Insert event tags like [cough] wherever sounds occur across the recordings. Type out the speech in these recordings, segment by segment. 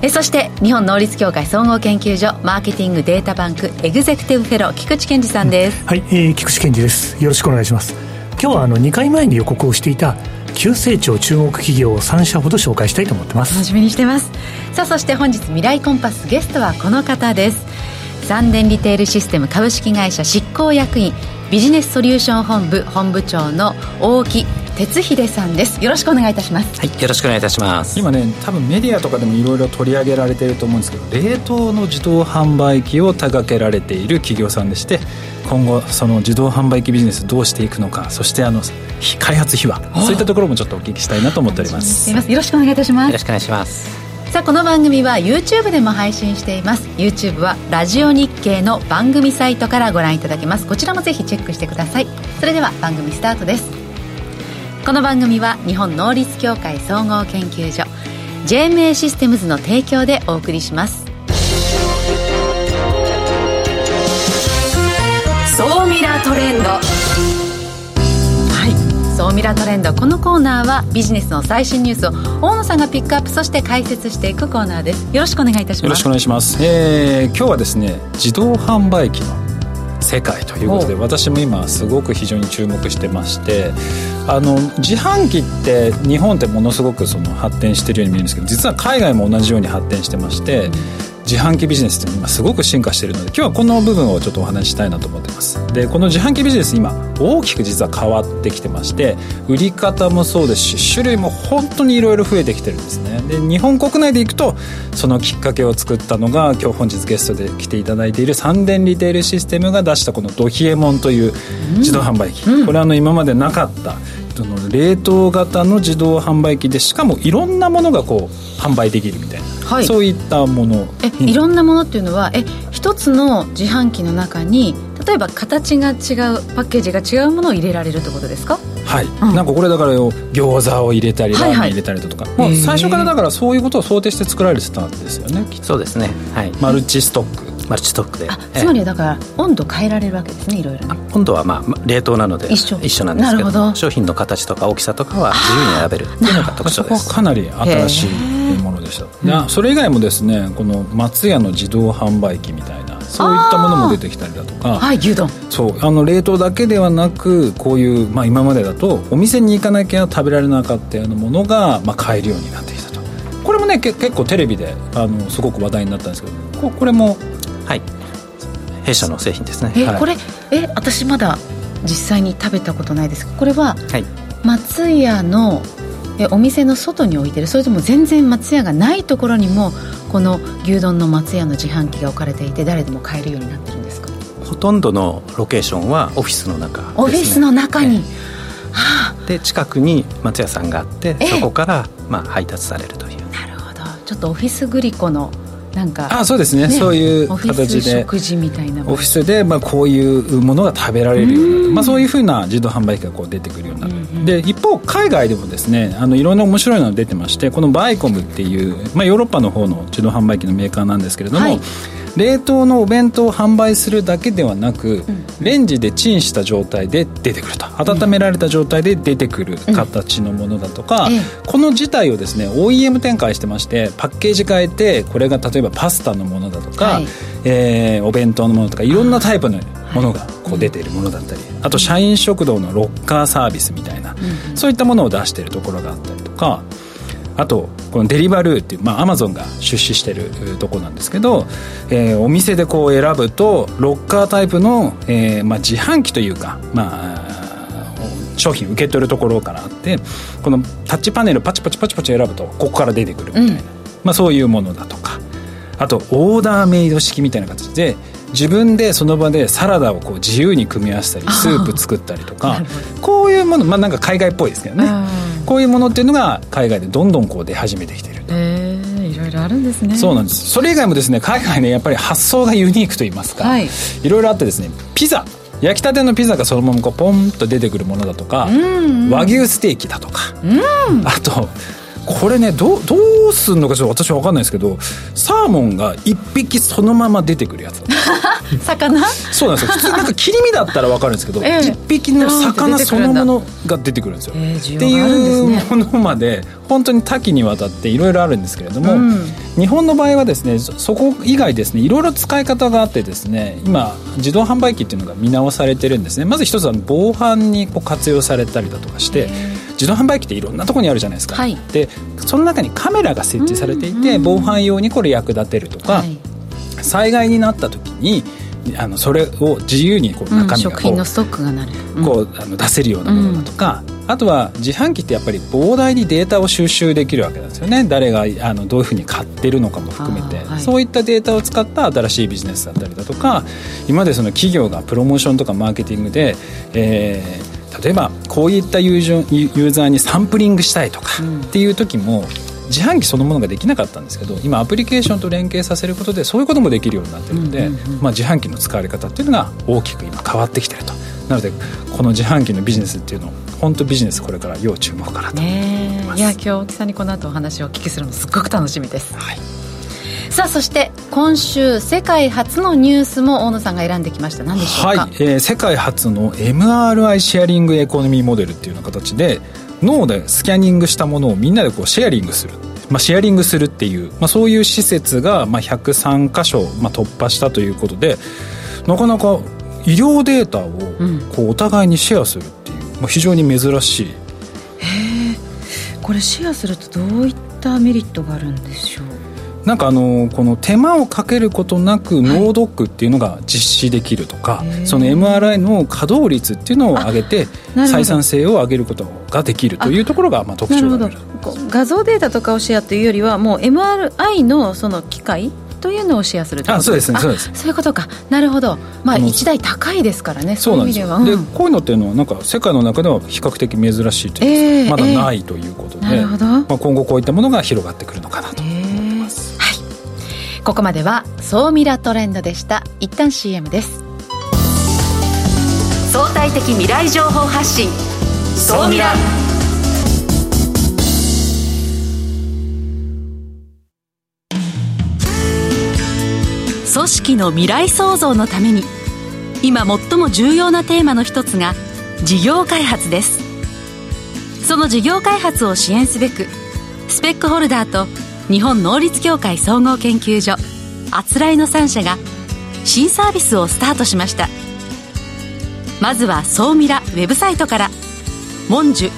えそして日本能率協会総合研究所マーケティングデータバンクエグゼクティブフェロー菊池健二さんです、はい、えー、菊池健二です。よろしくお願いします。今日はあの2回前に予告をしていた急成長中国企業を3社ほど紹介したいと思ってます。楽しみにしてます。さあそして本日未来コンパスゲストはこの方です。三電リテールシステム株式会社執行役員ビジネスソリューション本部本部長の大木哲秀さんです。よろしくお願いいたします。はいよろしくお願いいたします。今ね多分メディアとかでもいろいろ取り上げられていると思うんですけど冷凍の自動販売機を手掛けられている企業さんでして今後その自動販売機ビジネスどうしていくのかそしてあの開発秘話そういったところもちょっとお聞きしたいなと思っております。よろしくお願いいたします。よろしくお願いします。さあこの番組は YouTube でも配信しています。YouTube はラジオ日経の番組サイトからご覧いただけます。こちらもぜひチェックしてください。それでは番組スタートですこの番組は日本能率協会総合研究所 JMA システムズの提供でお送りします。総ミラートレンド。はい。総ミラートレンド。このコーナーはビジネスの最新ニュースを大野さんがピックアップそして解説していくコーナーです。よろしくお願いいたします。よろしくお願いします、えー、今日はですね自動販売機の世界ということで私も今すごく非常に注目してましてあの自販機って日本ってものすごくその発展してるように見えるんですけど実は海外も同じように発展してまして、自販機ビジネスって今すごく進化しているので今日はこの部分をちょっとお話ししたいなと思ってます。でこの自販機ビジネス今大きく実は変わってきてまして売り方もそうですし種類も本当にいろいろ増えてきてるんですね。で日本国内でいくとそのきっかけを作ったのが今日本日ゲストで来ていただいている三電リテールシステムが出したこのドヒエモンという自動販売機、うん、これあの今までなかったその冷凍型の自動販売機でしかもいろんなものがこう販売できるみたいな、はい、そういったもの。えいろんなものっていうのはえ一つの自販機の中に例えば形が違うパッケージが違うものを入れられるってことですか？はい、うん、なんかこれだから餃子を入れたりラーメン入れたりとか、はいはい、もう最初からだからそういうことを想定して作られてたんですよねそうですね。はい。マルチストックマルチストックで。つまりだから温度変えられるわけですねいろいろね。温度はまあ冷凍なので一緒。一緒なんですけど商品の形とか大きさとかは自由に選べる。っていうのが特徴です。そこはかなり新しいものでした、うん、それ以外もですねこの松屋の自動販売機みたいなそういったものも出てきたりだとかはい牛丼。そうあの冷凍だけではなくこういう、まあ、今までだとお店に行かなきゃ食べられなかったようなものが、まあ、買えるようになってきたと。これもね結構テレビであのすごく話題になったんですけどここれもはい弊社の製品ですね。え、はい、これえ私まだ実際に食べたことないですこれは、はい、松屋のえお店の外に置いてる。それとも全然松屋がないところにもこの牛丼の松屋の自販機が置かれていて誰でも買えるようになってるんですか？ほとんどのロケーションはオフィスの中、ね、オフィスの中に、はあ、で近くに松屋さんがあってそこから、まあ、配達されるという。なるほど。ちょっとオフィスグリコのなんかあそうですね、ね、そういう形で。食事みたいな。オフィスで、まあ、こういうものが食べられるようになる、まあ、そういうふうな自動販売機がこう出てくるようになる、うんうん、で一方海外でもですねあのいろんな面白いのが出てましてこのバイコムっていう、まあ、ヨーロッパの方の自動販売機のメーカーなんですけれども、はい冷凍のお弁当を販売するだけではなく、うん、レンジでチンした状態で出てくると。温められた状態で出てくる形のものだとか、うん、この自体をですね OEM 展開してましてパッケージ変えてこれが例えばパスタのものだとか、はい、えー、お弁当のものとかいろんなタイプのものがこう出ているものだったり、あと社員食堂のロッカーサービスみたいな、そういったものを出しているところがあったりとかあとこのデリバルーっていうまあアマゾンが出資してるとこなんですけど、えー、お店でこう選ぶとロッカータイプの、えーまあ、自販機というかまあ商品受け取るところからあってこのタッチパネルパチパチパチパチ選ぶとここから出てくるみたいな、うん、まあ、そういうものだとかあとオーダーメイド式みたいな形で自分でその場でサラダをこう自由に組み合わせたりスープ作ったりとかこういうものまあなんか海外っぽいですけどね。こういうものっていうのが海外でどんどんこう出始めてきてるへえいろいろあるんですね。そうなんです。それ以外もですね海外ねやっぱり発想がユニークといいますか、はい、いろいろあってですねピザ。焼きたてのピザがそのままこうポンと出てくるものだとか、和牛ステーキだとか、あとこれねどどうすんのかちょっと私は分かんないですけどサーモンが1匹そのまま出てくるやつ [laughs] 魚？そうなんですよ。普通なんか切り身だったら分かるんですけど、えー、1匹の魚そのものが出てくるんですよ、えー、っていうものまで本当に多岐にわたっていろいろあるんですけれども、うん、日本の場合はですねそこ以外ですねいろいろ使い方があってですね今自動販売機っていうのが見直されてるんですね。まず一つは防犯にこう活用されたりだとかして、自動販売機っていろんなところにあるじゃないですか、はい、でその中にカメラが設置されていて、防犯用にこれ役立てるとか、はい、災害になった時にあのそれを自由にこう中身がこう,、品のストックがなる、こうあの出せるようなものだとか、あとは自販機ってやっぱり膨大にデータを収集できるわけなんですよね。誰があのどういうふうに買ってるのかも含めて、はい、そういったデータを使った新しいビジネスだったりだとか今までその企業がプロモーションとかマーケティングで、えー、例えばこういったユーザーにサンプリングしたいとかっていう時も、自販機そのものができなかったんですけど今アプリケーションと連携させることでそういうこともできるようになってるので、まあ、自販機の使われ方っていうのが大きく今変わってきてると。なのでこの自販機のビジネスっていうのを本当ビジネスこれから要注目かなと思います、いや今日木さんにこの後お話をお聞きするのすごく楽しみです、はいさあそして今週世界初のニュースも大野さんが選んできました。何でしょうか、はい。えー、世界初の MRI シェアリングエコノミーモデルっていうような形で脳でスキャニングしたものをみんなでこうシェアリングする。まあ、シェアリングするっていう、まあ、そういう施設がまあ103箇所まあ突破したということでなかなか医療データをこうお互いにシェアするっていう、まあ、非常に珍しい、へえこれシェアするとどういったメリットがあるんでしょう？なんかあのこの手間をかけることなく脳ドックっていうのが実施できるとか、はい、その MRI の稼働率っていうのを上げて採算性を上げることができるというところがまあ特徴だ画像データとかをシェアというよりはもう MRI のその機械というのをシェアするあそうですねそうです。そういうことか。なるほど。まあ一台高いですからねそうなんですよ、うん、でこういうのっていうのはなんか世界の中では比較的珍しいというか、えー、まだないということで、えー、なるほど。まあ、今後こういったものが広がってくるのかなと、えーここまでは総ミラトレンドでした。一旦 CM です。相対的未来情報発信。総ミラ。組織の未来創造のために今最も重要なテーマの一つが事業開発です。その事業開発を支援すべくスペックホルダーと日本能率協会総合研究所あつらいの3社が新サービスをスタートしました。まずは総ミラウェブサイトから「モンジュ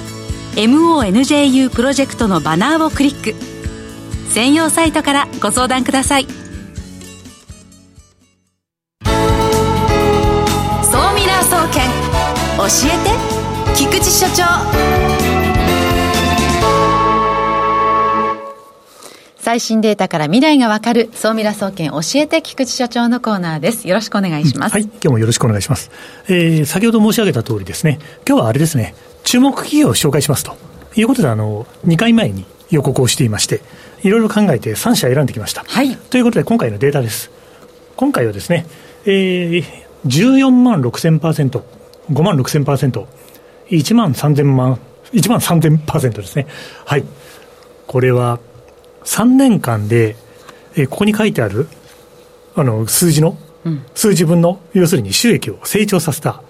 MONJU プロジェクト」のバナーをクリック。専用サイトからご相談ください。総ミラー総研教えて菊池所長。最新データから未来がわかる、総ミラ総研教えて菊池所長のコーナーです。よろしくお願いします。はい、今日もよろしくお願いします。えー、先ほど申し上げた通りですね、今日はあれですね、注目企業を紹介しますということで、あの、2回前に予告をしていまして、いろいろ考えて3社選んできました。はい。ということで、今回のデータです。今回はですね、えー、14万6000%、5万6000%、1万3000万、1万3000%ですね。はい。これは3年間で、えー、ここに書いてあるあの数字の、うん、数字分の要するに収益を成長させた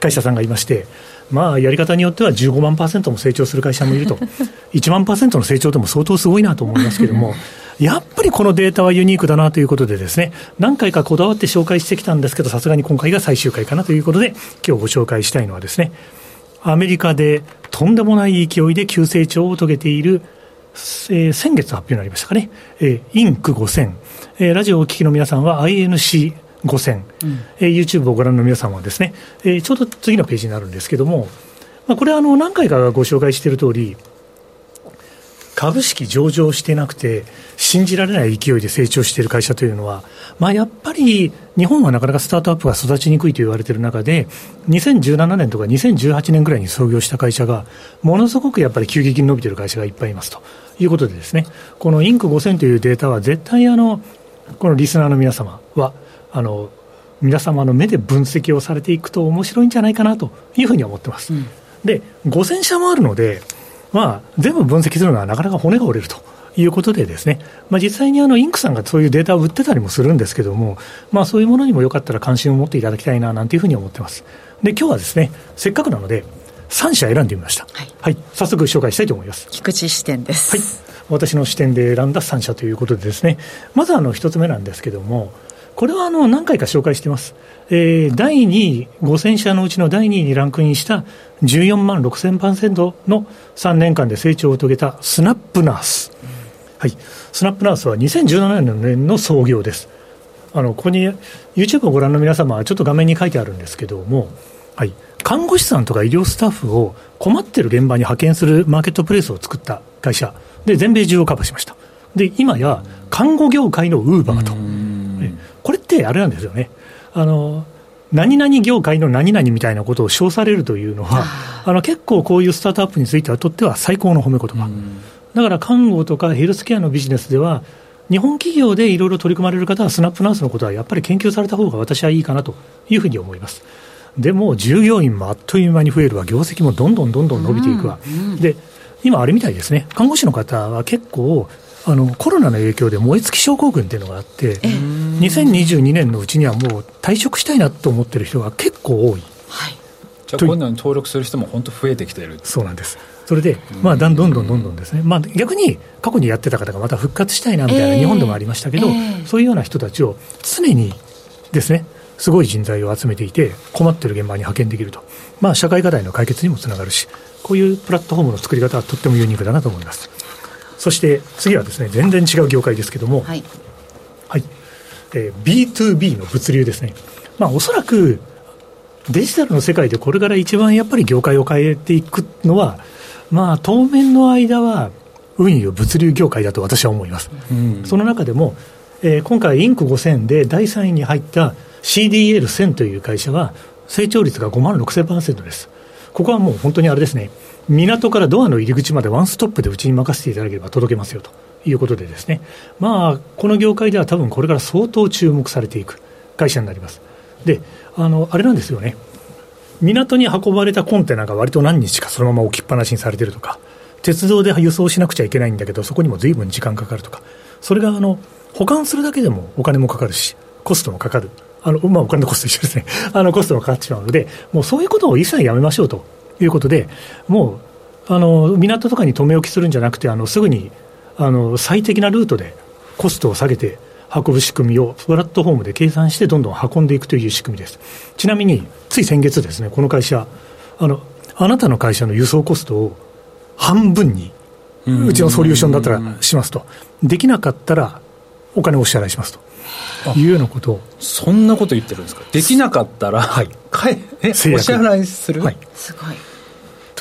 会社さんがいまして、まあ、やり方によっては15万パーセントも成長する会社もいると、[laughs] 1万パーセントの成長でも相当すごいなと思いますけれども、[laughs] やっぱりこのデータはユニークだなということでですね、何回かこだわって紹介してきたんですけど、さすがに今回が最終回かなということで、今日ご紹介したいのはですね、アメリカでとんでもない勢いで急成長を遂げているえー、先月発表になりましたかね、えー、インク5000、えー、ラジオをお聞きの皆さんは INC 5000、うん。えー、YouTube をご覧の皆さんはですね、えー、ちょうど次のページになるんですけども、まあ、これはあの何回かご紹介している通り、株式上場してなくて、信じられない勢いで成長している会社というのは、まあ、やっぱり日本はなかなかスタートアップが育ちにくいと言われている中で、2017年とか2018年ぐらいに創業した会社が、ものすごくやっぱり急激に伸びている会社がいっぱいいますということでですね、このインク5000というデータは絶対あの、このリスナーの皆様は、あの、皆様の目で分析をされていくと面白いんじゃないかなというふうに思ってます。うん、で、5000社もあるので、まあ、全部分析するのはなかなか骨が折れると。いうことでですね、まあ、実際にあのインクさんがそういうデータを売ってたりもするんですけども、まあ、そういうものにもよかったら関心を持っていただきたいななんていうふうに思ってます。で、今日はですね、せっかくなので、3社選んでみました。はい、はい、早速紹介したいと思います。菊池視点です。はい。私の視点で選んだ3社ということでですね、まずあの1つ目なんですけども、これはあの何回か紹介しています。えー、第2位、5000社のうちの第2位にランクインした14万6000%の3年間で成長を遂げたスナップナース。はい。スナップナースは2017年の創業です。あの、ここに YouTube をご覧の皆様はちょっと画面に書いてあるんですけども、はい。看護師さんとか医療スタッフを困ってる現場に派遣するマーケットプレイスを作った会社で全米中をカバーしました。で、今や看護業界のウーバーと。これってあれなんですよね。あの、何々業界の何々みたいなことを称されるというのは、あの結構こういうスタートアップについてはとっては最高の褒め言葉。だから看護とかヘルスケアのビジネスでは、日本企業でいろいろ取り組まれる方は、スナップナースのことはやっぱり研究された方が私はいいかなというふうに思います。でも、従業員もあっという間に増えるわ、業績もどんどんどんどん伸びていくわ。で今、あれみたいですね、看護師の方は結構、あのコロナの影響で燃え尽き症候群っていうのがあって、2022年のうちにはもう退職したいなと思ってる人が結構多い。はい、じゃあ、今度に登録する人も本当増えてきてる。そうなんです。それで、まあ、どんどんどんどんですね、まあ、逆に過去にやってた方がまた復活したいなみたいな、日本でもありましたけど、そういうような人たちを常にですね、すごい人材を集めていて、困ってる現場に派遣できると、まあ、社会課題の解決にもつながるし、こういうプラットフォームの作り方はとってもユニークだなと思います。そして次はですね、全然違う業界ですけども、はい、はい、えー、B2B の物流ですね。まあ、おそらくデジタルの世界でこれから一番やっぱり業界を変えていくのは、まあ、当面の間は運輸物流業界だと私は思います。うん、その中でも、えー、今回、インク5000で第3位に入った CDL1000 という会社は、成長率が5万6000%です。ここはもう本当にあれですね、港からドアの入り口までワンストップでうちに任せていただければ届けますよということでですね、まあ、この業界では多分これから相当注目されていく会社になります。で、あの、あれなんですよね。港に運ばれたコンテナが割と何日かそのまま置きっぱなしにされてるとか、鉄道で輸送しなくちゃいけないんだけど、そこにも随分時間かかるとか、それがあの保管するだけでもお金もかかるし、コストもかかる、あのまあ、お金のコスト一緒ですね、[laughs] あのコストもかかってしまうので、もうそういうことを一切やめましょうと。いうことで、もうあの港とかに留め置きするんじゃなくて、あのすぐにあの最適なルートでコストを下げて、運ぶ仕組みをプラットフォームで計算してどんどん運んでいくという仕組みです。ちなみに、つい先月ですね、この会社、あの、あなたの会社の輸送コストを半分に、うちのソリューションだったらしますと。できなかったらお金をお支払いしますと。いうようなことを。そんなこと言ってるんですか？できなかったら、はい。え、お支払いする？はい。すごい。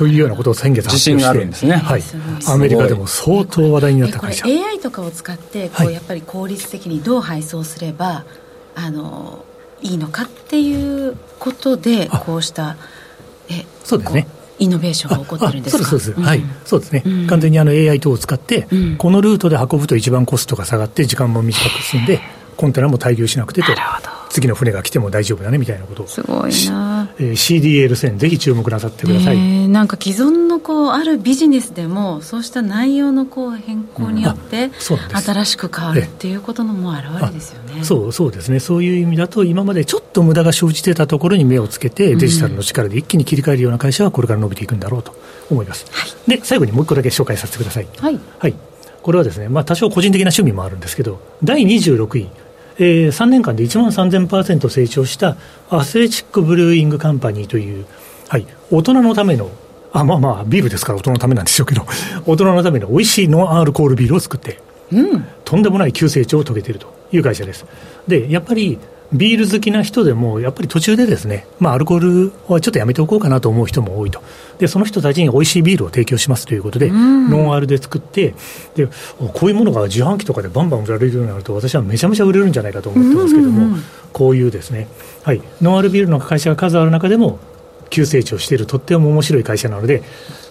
というようなことを先月発表して、あるんですね、はい、アメリカでも相当話題になった会社。AI とかを使ってこう、やっぱり効率的にどう配送すればあのいいのかっていうことでこうしたえそうですね。イノベーションが起こってるんですか？そうですそうです、うん、はい。そうですね、うん、完全にあの AI 等を使って、うん、このルートで運ぶと一番コストが下がって時間も短く進んでコンテナも滞留しなくてと。なるほど次の船が来ても大丈夫だねみたいなことを。すごいな、えー、CDL 線ぜひ注目なさってください、えー、なんか既存のこうあるビジネスでもそうした内容のこう変更によって、うん、新しく変わるっていうことのも表れですよね。そうそうですね。そういう意味だと今までちょっと無駄が生じてたところに目をつけてデジタルの力で一気に切り替えるような会社はこれから伸びていくんだろうと思います、はい、で最後にもう一個だけ紹介させてください。はい、はい、これはですね、まあ、多少個人的な趣味もあるんですけど第26位えー、3年間で1万3000%成長した Athletic Brewing Company という、はい、大人のための、あまあまあ、ビールですから大人のためなんでしょうけど、大人のための美味しいノンアルコールビールを作って、うん、とんでもない急成長を遂げているという会社です。で、やっぱりビール好きな人でも、やっぱり途中でですね、まあ、アルコールはちょっとやめておこうかなと思う人も多いと。で、その人たちに美味しいビールを提供しますということで、ノンアルで作って、で、こういうものが自販機とかでバンバン売られるようになると、私はめちゃめちゃ売れるんじゃないかと思ってますけども、こういうですね、はい、ノンアルビールの会社が数ある中でも、急成長しているとっても面白い会社なので、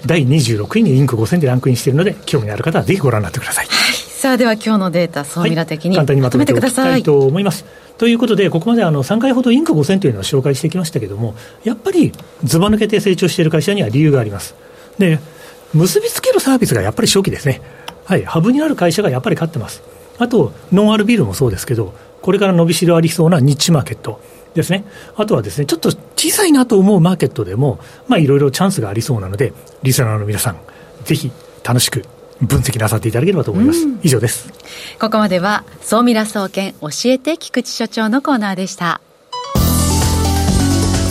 第26位にインク5000でランクインしているので、興味のある方はぜひご覧になってください。はいさあでは今日のデータ総ミラ的に、簡単にまとめてくださいと思いますということで、ここまであの3回ほどインク5000というのを紹介してきましたけれども、やっぱりずば抜けて成長している会社には理由があります。で、結びつけるサービスがやっぱり初期ですね。はい、ハブになる会社がやっぱり勝ってます。あと、ノンアルビールもそうですけど、これから伸びしろありそうなニッチマーケットですね。あとはですね、ちょっと小さいなと思うマーケットでも、まあいろいろチャンスがありそうなので、リスナーの皆さん、ぜひ楽しく分析なさっていただければと思います、うん、以上です。ここまでは総ミラ総研教えて菊池所長のコーナーでした。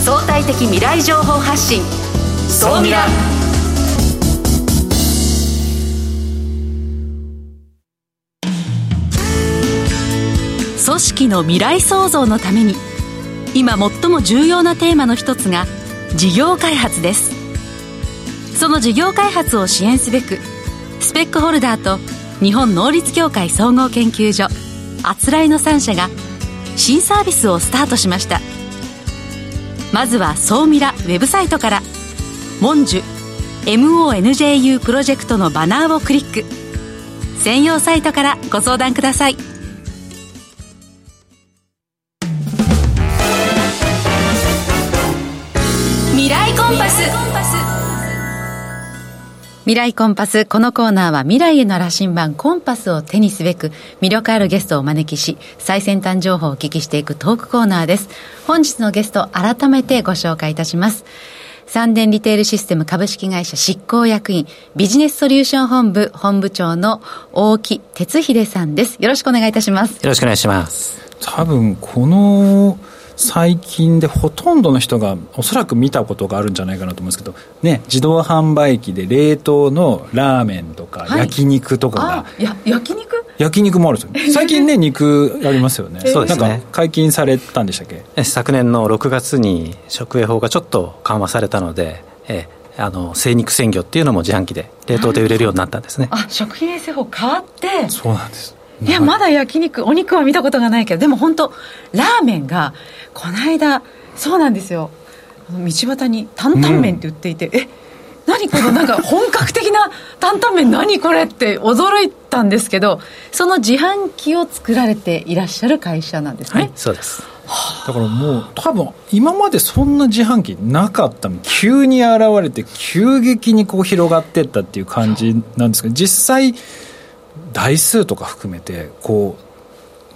相対的未来情報発信。総ミラ組織の未来創造のために今最も重要なテーマの一つが事業開発です。その事業開発を支援すべくスペックホルダーと日本能率協会総合研究所あつらいの3社が新サービスをスタートしました。まずは総ミラウェブサイトから「モンジュ MONJU プロジェクト」のバナーをクリック。専用サイトからご相談ください。未来コンパス。このコーナーは未来への羅針盤コンパスを手にすべく魅力あるゲストをお招きし、最先端情報をお聞きしていくトークコーナーです。本日のゲスト改めてご紹介いたします。三電リテールシステム株式会社執行役員、ビジネスソリューション本部本部長の大木哲秀さんです。よろしくお願いいたします。よろしくお願いします。多分この最近でほとんどの人がおそらく見たことがあるんじゃないかなと思うんですけど、ね、自動販売機で冷凍のラーメンとか焼肉とかが、はい、や焼肉？焼肉もあるんですよ。[laughs] 最近ね肉ありますよね、そうですね。解禁されたんでしたっけ？昨年の6月に食営法がちょっと緩和されたのでえあの精肉鮮魚っていうのも自販機で冷凍で売れるようになったんですね。あ食品衛生法変わってそうなんですいやまだ焼肉お肉は見たことがないけどでも本当ラーメンがこの間そうなんですよ。道端に担々麺って売っていて、うん、え何このなんか本格的な [laughs] 担々麺何これって驚いたんですけどその自販機を作られていらっしゃる会社なんですね、はい、そうです。だからもう多分今までそんな自販機なかったの急に現れて急激にこう広がっていったっていう感じなんですけど実際台数とか含めてこう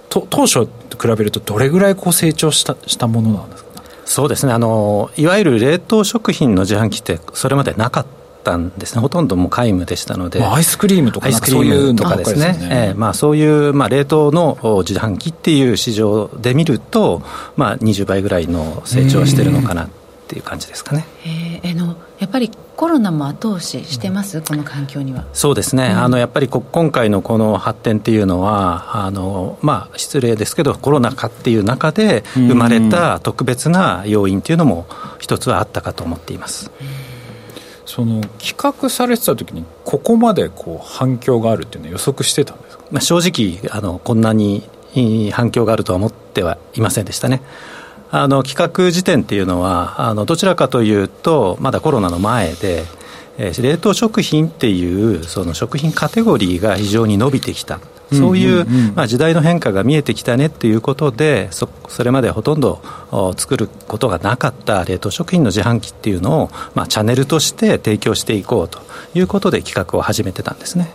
と当初と比べるとどれぐらいこう成長したしたものなんですか？そうですね。あのいわゆる冷凍食品の自販機ってそれまでなかったんですね。ほとんども皆無でしたので、まあ、アイスクリームとかアイスクリームとかですね。ですね、えーまあ、そういう、まあ、冷凍の自販機っていう市場で見ると、まあ、20倍ぐらいの成長してるのかなっていう感じですかね。ぱりコロナも後押ししてます、うん、この環境には。そうですね、うん、あのやっぱり今回のこの発展っていうのは、あのまあ、失礼ですけど、コロナ禍っていう中で生まれた特別な要因っていうのも、一つはあったかと思っています。その企画されてた時にここまでこう反響があるっていうのは予測してたんですか、まあ、正直あのこんなに反響があるとは思ってはいませんでしたね。あの企画時点っていうのはあのどちらかというとまだコロナの前で、えー、冷凍食品っていうその食品カテゴリーが非常に伸びてきた。そういう,、まあ、時代の変化が見えてきたねっていうことでそそれまでほとんど作ることがなかった冷凍食品の自販機っていうのを、まあ、チャンネルとして提供していこうということで企画を始めてたんですね。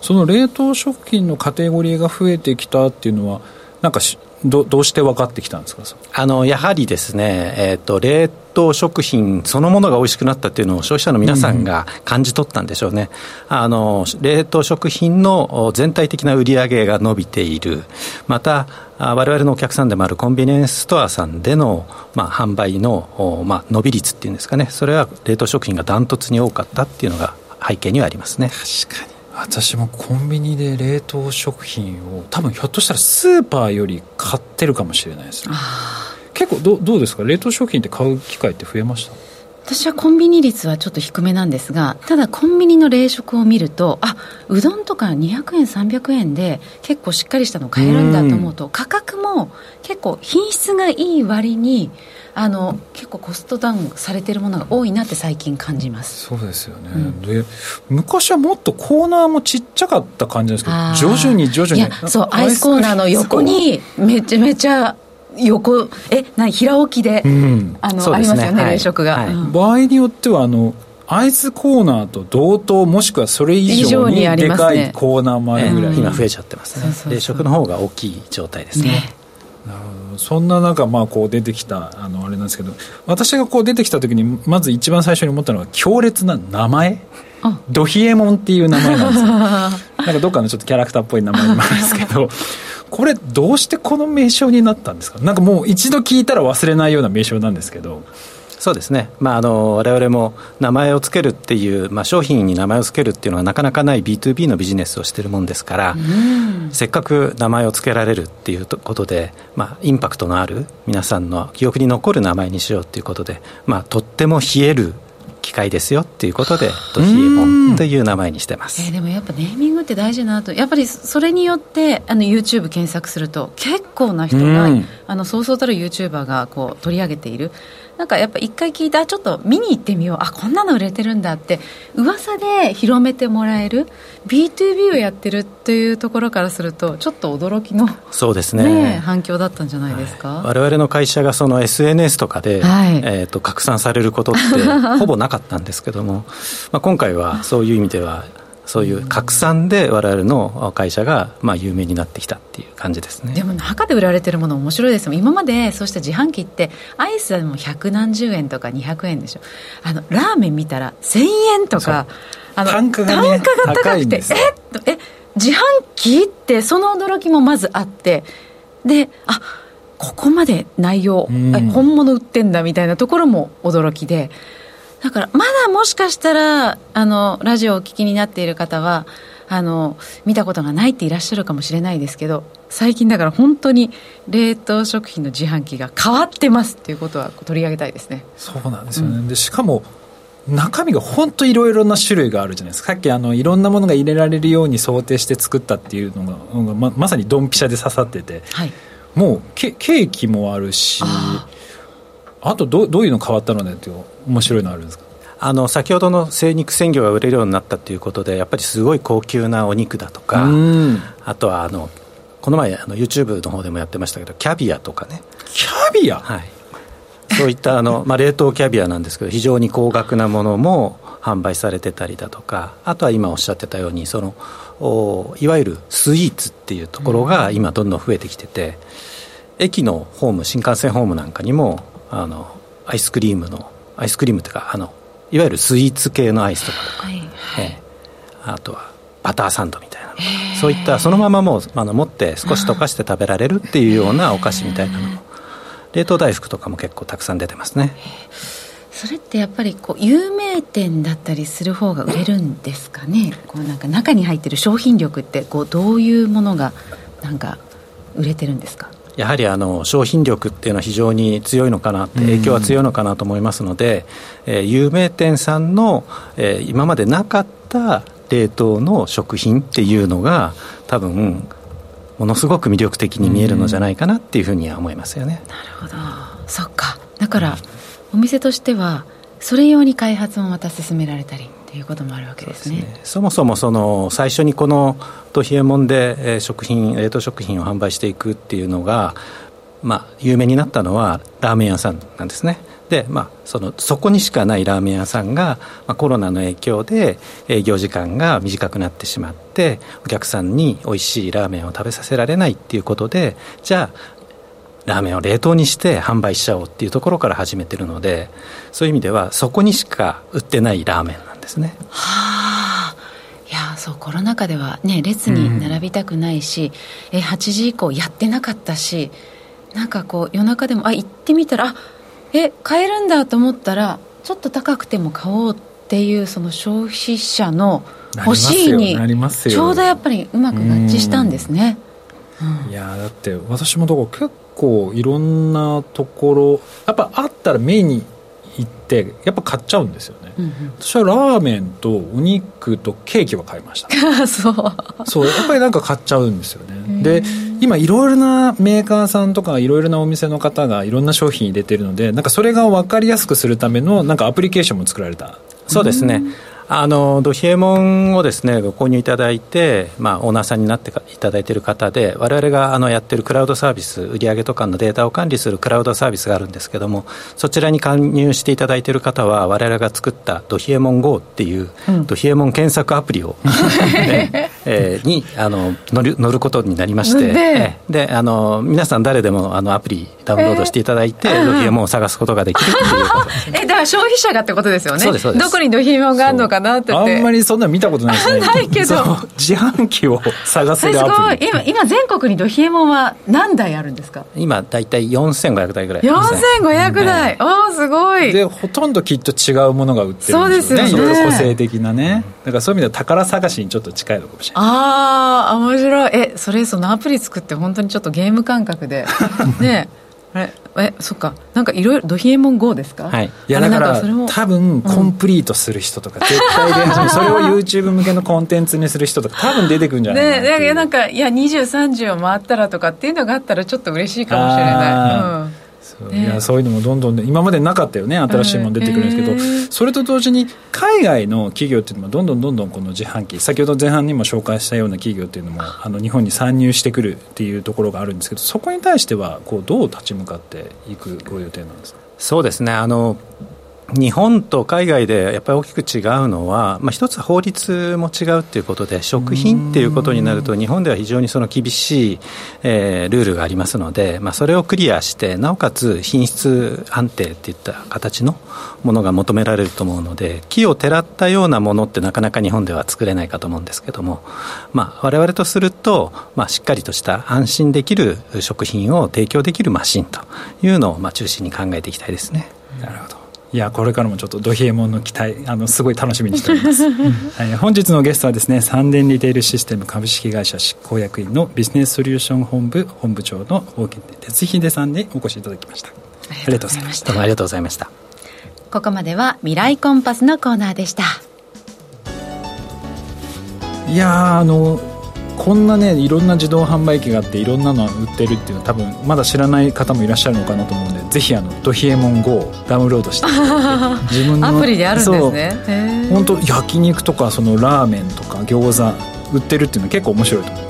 その冷凍食品のカテゴリーが増えてきたっていうのはなんかしどどうして分かってきたんですか？あのやはりですね、えーと、冷凍食品そのものが美味しくなったっていうのを消費者の皆さんが感じ取ったんでしょうね、うん、あの冷凍食品の全体的な売り上げが伸びている。またわれわれのお客さんでもあるコンビニエンスストアさんでの、まあ、販売の、まあ、伸び率っていうんですかね。それは冷凍食品がダントツに多かったっていうのが背景にはありますね。確かに私もコンビニで冷凍食品を多分ひょっとしたらスーパーより買ってるかもしれないですね。結構どどうですか？冷凍食品って買う機会って増えました？私はコンビニ率はちょっと低めなんですがただコンビニの冷食を見るとあうどんとか200円300円で結構しっかりしたの買えるんだと思うと価格も結構品質がいい割にあの結構コストダウンされてるものが多いなって最近感じます。そうですよね、うん、で昔はもっとコーナーもちっちゃかった感じですけど徐々に徐々にいやそうアイスコーナーの横にめちゃめちゃ横え何平置きで、うん、あの、ね、ありますよね、冷食が、はい。はい場合によってはあのアイスコーナーと同等もしくはそれ以上にでかいコーナーもあるぐらい、ね、今増えちゃってますね。冷食の方が大きい状態ですね。ね。なるほど。そんな中、まあ、こう出てきたあのあれなんですけど私がこう出てきた時にまず一番最初に思ったのは強烈な名前ドヒエモンっていう名前なんですよ。[laughs] なんかどっかのちょっとキャラクターっぽい名前なんですけど [laughs] これどうしてこの名称になったんですか？なんかもう一度聞いたら忘れないような名称なんですけど。そうですね、まあ、あの我々も名前を付けるっていう、まあ、商品に名前を付けるっていうのはなかなかない B2B のビジネスをしているもんですから、せっかく名前を付けられるっていうことで、まあ、インパクトのある皆さんの記憶に残る名前にしようっていうことで、まあ、とっても冷える機械ですよっていうことでドヒエモンという名前にしてます、えー、でもやっぱネーミングって大事なとやっぱりそれによってあの YouTube 検索すると結構な人が、あのそうそうたる YouTuber がこう取り上げているなんかやっぱ一回聞いたちょっと見に行ってみよう。あこんなの売れてるんだって噂で広めてもらえる B2B をやってるっていうところからするとちょっと驚きのそうですね、ね、反響だったんじゃないですか、はい、我々の会社がその SNS とかで、はい、えーと拡散されることってほぼなかったんですけども、まあ、今回はそういう意味ではそういう拡散で我々の会社がまあ有名になってきたっていう感じですね。でも中で売られてるもの面白いです。もん今までそうした自販機ってアイスでも百何十円とか200円でしょ。あのラーメン見たら1000円とか。あの単価が、ね,、が高くてええ自販機ってその驚きもまずあってであここまで内容、うん、本物売ってんだみたいなところも驚きでだからまだもしかしたらあのラジオをお聞きになっている方はあの見たことがないっていらっしゃるかもしれないですけど最近だから本当に冷凍食品の自販機が変わってますっていうことは取り上げたいですね。そうなんですよね、うん、でしかも中身が本当いろいろな種類があるじゃないですか。さっきあのいろんなものが入れられるように想定して作ったっていうのがままさにドンピシャで刺さってて、はい、もうケケーキもあるしあとどどういうの変わったのねっていう面白いのあるんですか？あの先ほどの精肉鮮魚が売れるようになったということでやっぱりすごい高級なお肉だとかあとはあのこの前あの YouTube の方でもやってましたけどキャビアとかね。キャビア？はい。そういったあの、[laughs] まあ、冷凍キャビアなんですけど非常に高額なものも販売されてたりだとかあとは今おっしゃってたようにそのおいわゆるスイーツっていうところが今どんどん増えてきてて、駅のホーム新幹線ホームなんかにもあのアイスクリームのアイスクリームというかあのいわゆるスイーツ系のアイスとかとか、はい。はい、え。ー、あとはバターサンドみたいなそういったそのままもうあの持って少し溶かして食べられるっていうようなお菓子みたいなの。も冷凍大福とかも結構たくさん出てますね。それってやっぱりこう有名店だったりする方が売れるんですかね？こうなんか中に入ってる商品力ってこうどういうものがなんか売れてるんですか？やはりあの商品力っていうのは非常に強いのかなって影響は強いのかなと思いますので、えー、有名店さんの、えー、今までなかった冷凍の食品っていうのが多分ものすごく魅力的に見えるのじゃないかなっていうふうには思いますよね。なるほど。そっか。だからお店としてはそれ用に開発もまた進められたりということもあるわけですね、ね、そもそもその最初にこのトヒエモンで食品冷凍食品を販売していくっていうのが、まあ、有名になったのはラーメン屋さんなんですね。で、まあ、そのそこにしかないラーメン屋さんが、まあ、コロナの影響で営業時間が短くなってしまってお客さんに美味しいラーメンを食べさせられないっていうことでじゃあラーメンを冷凍にして販売しちゃおうっていうところから始めてるのでそういう意味ではそこにしか売ってないラーメン。ですね。はあ。いやそうコロナ禍ではね列に並びたくないし、うん、え8時以降やってなかったしなんかこう夜中でもあ行ってみたらあえ買えるんだと思ったらちょっと高くても買おうっていうその消費者の欲しいにちょうどやっぱりうまく合致したんですね。うん、いやだって私もどこ結構いろんなところやっぱあったら目に行ってやっぱ買っちゃうんですよ。ねうんうん、私はラーメンとお肉とケーキは買いました。[laughs] そう。そうやっぱりなんか買っちゃうんですよね。で今いろいろなメーカーさんとかいろいろなお店の方がいろんな商品入れてるのでなんかそれが分かりやすくするためのなんかアプリケーションも作られた。そうですね、あのドヒエモンをですねご購入いただいて、まあ、オーナーさんになっていただいている方で我々があのやってるクラウドサービス売上とかのデータを管理するクラウドサービスがあるんですけどもそちらに加入していただいている方は我々が作ったドヒエモン GO っていう、うん、ドヒエモン検索アプリを、[laughs] ねえー、にあの乗る乗ることになりまして、ね、であの皆さん誰でもあのアプリダウンロードしていただいて、えー、ドヒエモンを探すことができるっていうこと [laughs] えだから消費者がってことですよね。そうですどこにドヒエモンがあるのかなってあんまりそんな見たことないですね。ないけど。自販機を探せるアプリ。今今全国にドヒエモンは何台あるんですか？今大体4500台ぐらい、ね、4500台、うん、おおすごい。でほとんどきっと違うものが売ってるんですよね。いろいろ個性的なね。だからそういう意味では宝探しにちょっと近いのかもしれない。ああ面白い。えそれそのアプリ作って本当にちょっとゲーム感覚で。[laughs] ねええそっか。なんかいろいろドヒエモン GO ですか？はい。いやだから多分コンプリートする人とか、絶対出始め [laughs] それを YouTube 向けのコンテンツにする人とか多分出てくるんじゃないかなねなんかいや2030を回ったらとかっていうのがあったらちょっと嬉しいかもしれない、うんいやそういうのもどんどん、ね、今までなかったよね新しいもの出てくるんですけど、えー、それと同時に海外の企業っていうのもどんどんどんどんこの自販機先ほど前半にも紹介したような企業っていうのもあの日本に参入してくるっていうところがあるんですけどそこに対してはこうどう立ち向かっていくご予定なんですか？そうですね。あの日本と海外でやっぱり大きく違うのは、まあ、一つ法律も違うということで食品っていうことになると日本では非常にその厳しい、えー、ルールがありますので、まあ、それをクリアしてなおかつ品質安定っていった形のものが求められると思うので木をてらったようなものってなかなか日本では作れないかと思うんですけども、まあ、我々とすると、まあ、しっかりとした安心できる食品を提供できるマシンというのをまあ中心に考えていきたいですね。なるほどいやこれからもちょっとドヒエモンの期待あのすごい楽しみにしております、は [laughs] い、本日のゲストはですね三電リテールシステム株式会社執行役員のビジネスソリューション本部本部長の大木哲秀さんにお越しいただきました。ありがとうございました。どうもありがとうございました。ここまでは未来コンパスのコーナーでした。いやあのこんなねいろんな自動販売機があっていろんなの売ってるっていうのは多分まだ知らない方もいらっしゃるのかなと思うんでぜひあのドヒエモン GO をダウンロードして。自分のアプリであるんですね。本当焼肉とかそのラーメンとか餃子売ってるっていうのは結構面白いと思う。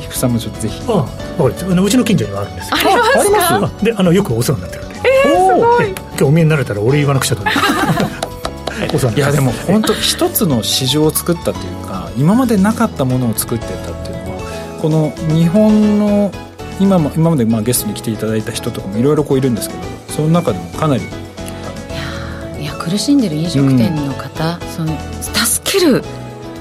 菊さんもちょっとぜひ。ああのうちの近所にはあるんですありますか？であのよくお世話になってるんでえー、すごい。今日お見えになれたら俺言わなくちゃと思 [laughs] いやでも本当一つの市場を作ったっていうか今までなかったものを作ってたっていうのはこの日本の今も今までまあゲストに来ていただいた人とかもいろいろこういるんですけどその中でもかなりいや苦しんでる飲食店の方、うん、その助ける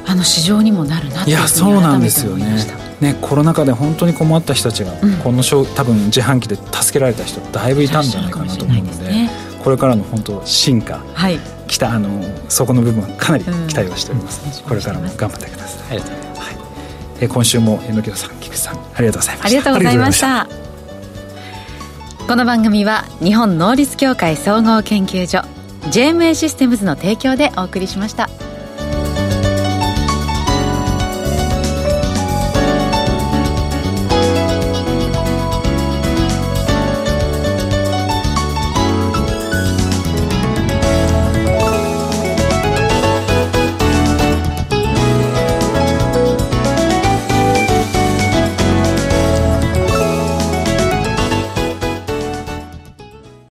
あの市場にもなるなっていうふうに改めて思いました。ね、コロナ禍で本当に困った人たちが、うん、この多分自販機で助けられた人だいぶいたんじゃないかなと思うので、ね、これからの本当進化、はい、きたあのそこの部分はかなり期待をしております、うん、これからも頑張ってください、はい。え今週も榎木さん菊さんありがとうございました。ありがとうございました。この番組は日本能率協会総合研究所 JMA システムズの提供でお送りしました。